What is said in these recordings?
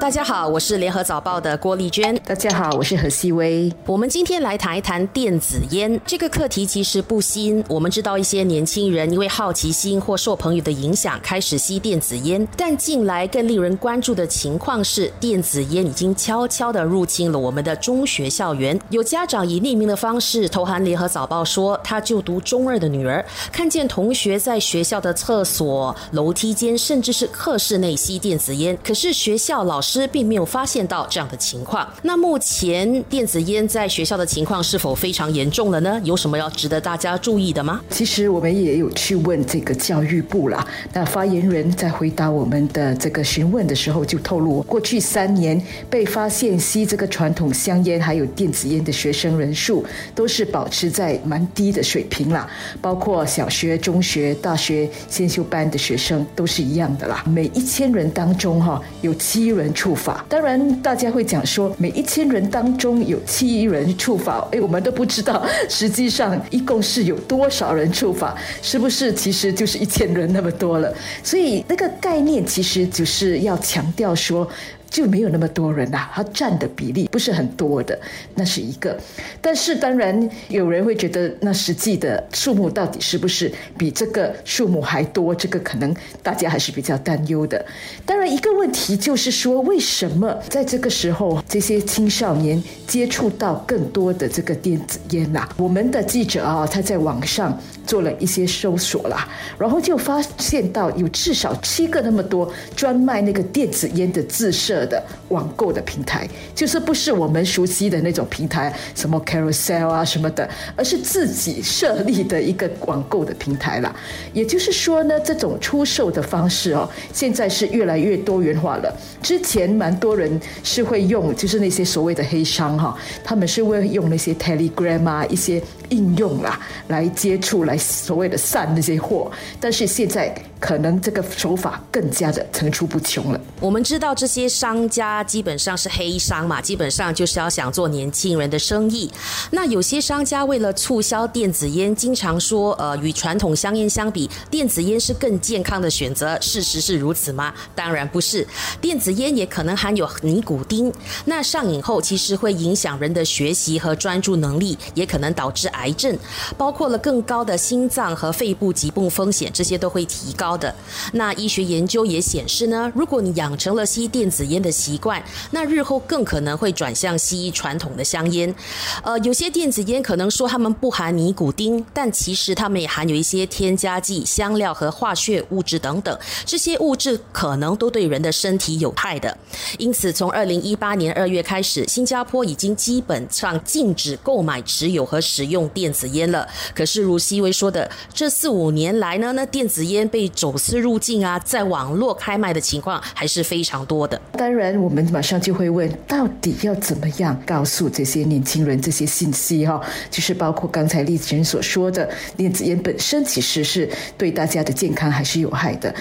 大家好，我是联合早报的郭丽娟。大家好，我是何希薇。我们今天来谈一谈电子烟这个课题，其实不新。我们知道一些年轻人因为好奇心或受朋友的影响，开始吸电子烟。但近来更令人关注的情况是，电子烟已经悄悄地入侵了我们的中学校园。有家长以匿名的方式投函联合早报说，他就读中二的女儿看见同学在学校的厕所、楼梯间，甚至是课室内吸电子烟，可是学校老师。师并没有发现到这样的情况。那目前电子烟在学校的情况是否非常严重了呢？有什么要值得大家注意的吗？其实我们也有去问这个教育部啦。那发言人在回答我们的这个询问的时候，就透露过去三年被发现吸这个传统香烟还有电子烟的学生人数，都是保持在蛮低的水平啦。包括小学、中学、大学先修班的学生都是一样的啦。每一千人当中哈，有七人。处罚，当然大家会讲说，每一千人当中有七人处罚，哎，我们都不知道实际上一共是有多少人处罚，是不是其实就是一千人那么多了？所以那个概念其实就是要强调说。就没有那么多人啦，它占的比例不是很多的，那是一个。但是当然有人会觉得，那实际的数目到底是不是比这个数目还多？这个可能大家还是比较担忧的。当然，一个问题就是说，为什么在这个时候这些青少年接触到更多的这个电子烟呐？我们的记者啊，他在网上做了一些搜索啦，然后就发现到有至少七个那么多专卖那个电子烟的自设。的网购的平台，就是不是我们熟悉的那种平台，什么 Carousel 啊什么的，而是自己设立的一个网购的平台了。也就是说呢，这种出售的方式哦，现在是越来越多元化了。之前蛮多人是会用，就是那些所谓的黑商哈，他们是会用那些 Telegram 啊一些应用啦来接触，来所谓的散那些货。但是现在可能这个手法更加的层出不穷了。我们知道这些商。家基本上是黑商嘛，基本上就是要想做年轻人的生意。那有些商家为了促销电子烟，经常说，呃，与传统香烟相比，电子烟是更健康的选择。事实是如此吗？当然不是。电子烟也可能含有尼古丁，那上瘾后其实会影响人的学习和专注能力，也可能导致癌症，包括了更高的心脏和肺部疾病风险，这些都会提高高的。那医学研究也显示呢，如果你养成了吸电子烟，的习惯，那日后更可能会转向吸传统的香烟。呃，有些电子烟可能说它们不含尼古丁，但其实它们也含有一些添加剂、香料和化学物质等等，这些物质可能都对人的身体有害的。因此，从二零一八年二月开始，新加坡已经基本上禁止购买、持有和使用电子烟了。可是，如西威说的，这四五年来呢，那电子烟被走私入境啊，在网络开卖的情况还是非常多的。当然，我们马上就会问，到底要怎么样告诉这些年轻人这些信息？哈，就是包括刚才丽子人所说的，电子烟本身其实是对大家的健康还是有害的。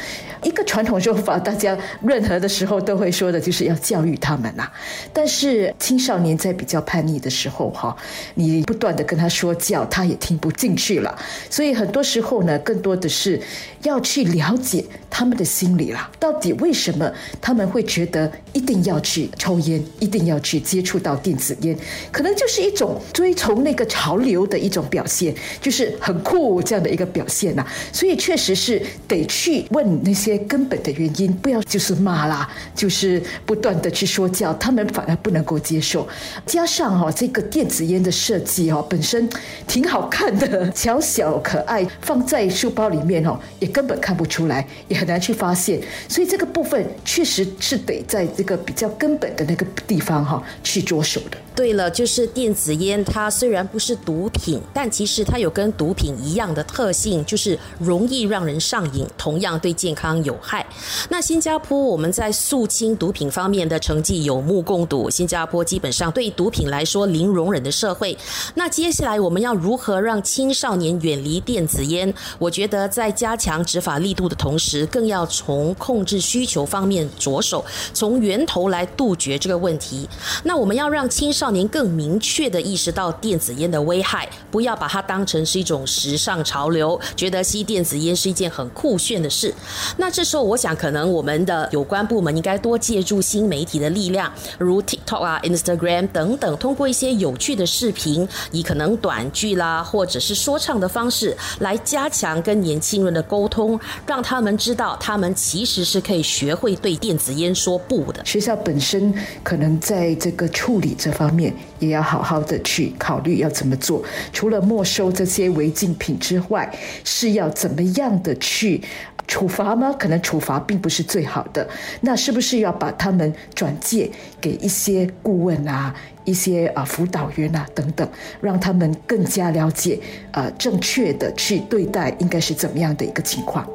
一个传统说法，大家任何的时候都会说的，就是要教育他们呐。但是青少年在比较叛逆的时候，哈，你不断的跟他说教，他也听不进去了。所以很多时候呢，更多的是要去了解他们的心理啦，到底为什么他们会觉得一定要去抽烟，一定要去接触到电子烟，可能就是一种追从那个潮流的一种表现，就是很酷这样的一个表现呐。所以确实是得去问那些。根本的原因，不要就是骂啦，就是不断的去说教，他们反而不能够接受。加上哈，这个电子烟的设计哈，本身挺好看的，小小可爱，放在书包里面哦，也根本看不出来，也很难去发现。所以这个部分确实是得在这个比较根本的那个地方哈去着手的。对了，就是电子烟，它虽然不是毒品，但其实它有跟毒品一样的特性，就是容易让人上瘾，同样对健康有害。那新加坡我们在肃清毒品方面的成绩有目共睹，新加坡基本上对毒品来说零容忍的社会。那接下来我们要如何让青少年远离电子烟？我觉得在加强执法力力度的同时，更更要从控制需求方面着手，从源头来杜绝这个问题。那我们要让青少年更明确的意识到电子烟的危害，不要把它当成是一种时尚潮流，觉得吸电子烟是一件很酷炫的事。那这时候，我想可能我们的有关部门应该多借助新媒体的力量，如 TikTok 啊、Instagram 等等，通过一些有趣的视频，以可能短剧啦，或者是说唱的方式，来加强跟年轻人的沟通，让他们知道他们其实是可以学会对电子烟说不的。学校本身可能在这个处理这方面，也要好好的去考虑要怎么做。除了没收这些违禁品之外，是要怎么样的去？处罚吗？可能处罚并不是最好的。那是不是要把他们转介给一些顾问啊、一些啊辅导员啊等等，让他们更加了解呃正确的去对待应该是怎么样的一个情况？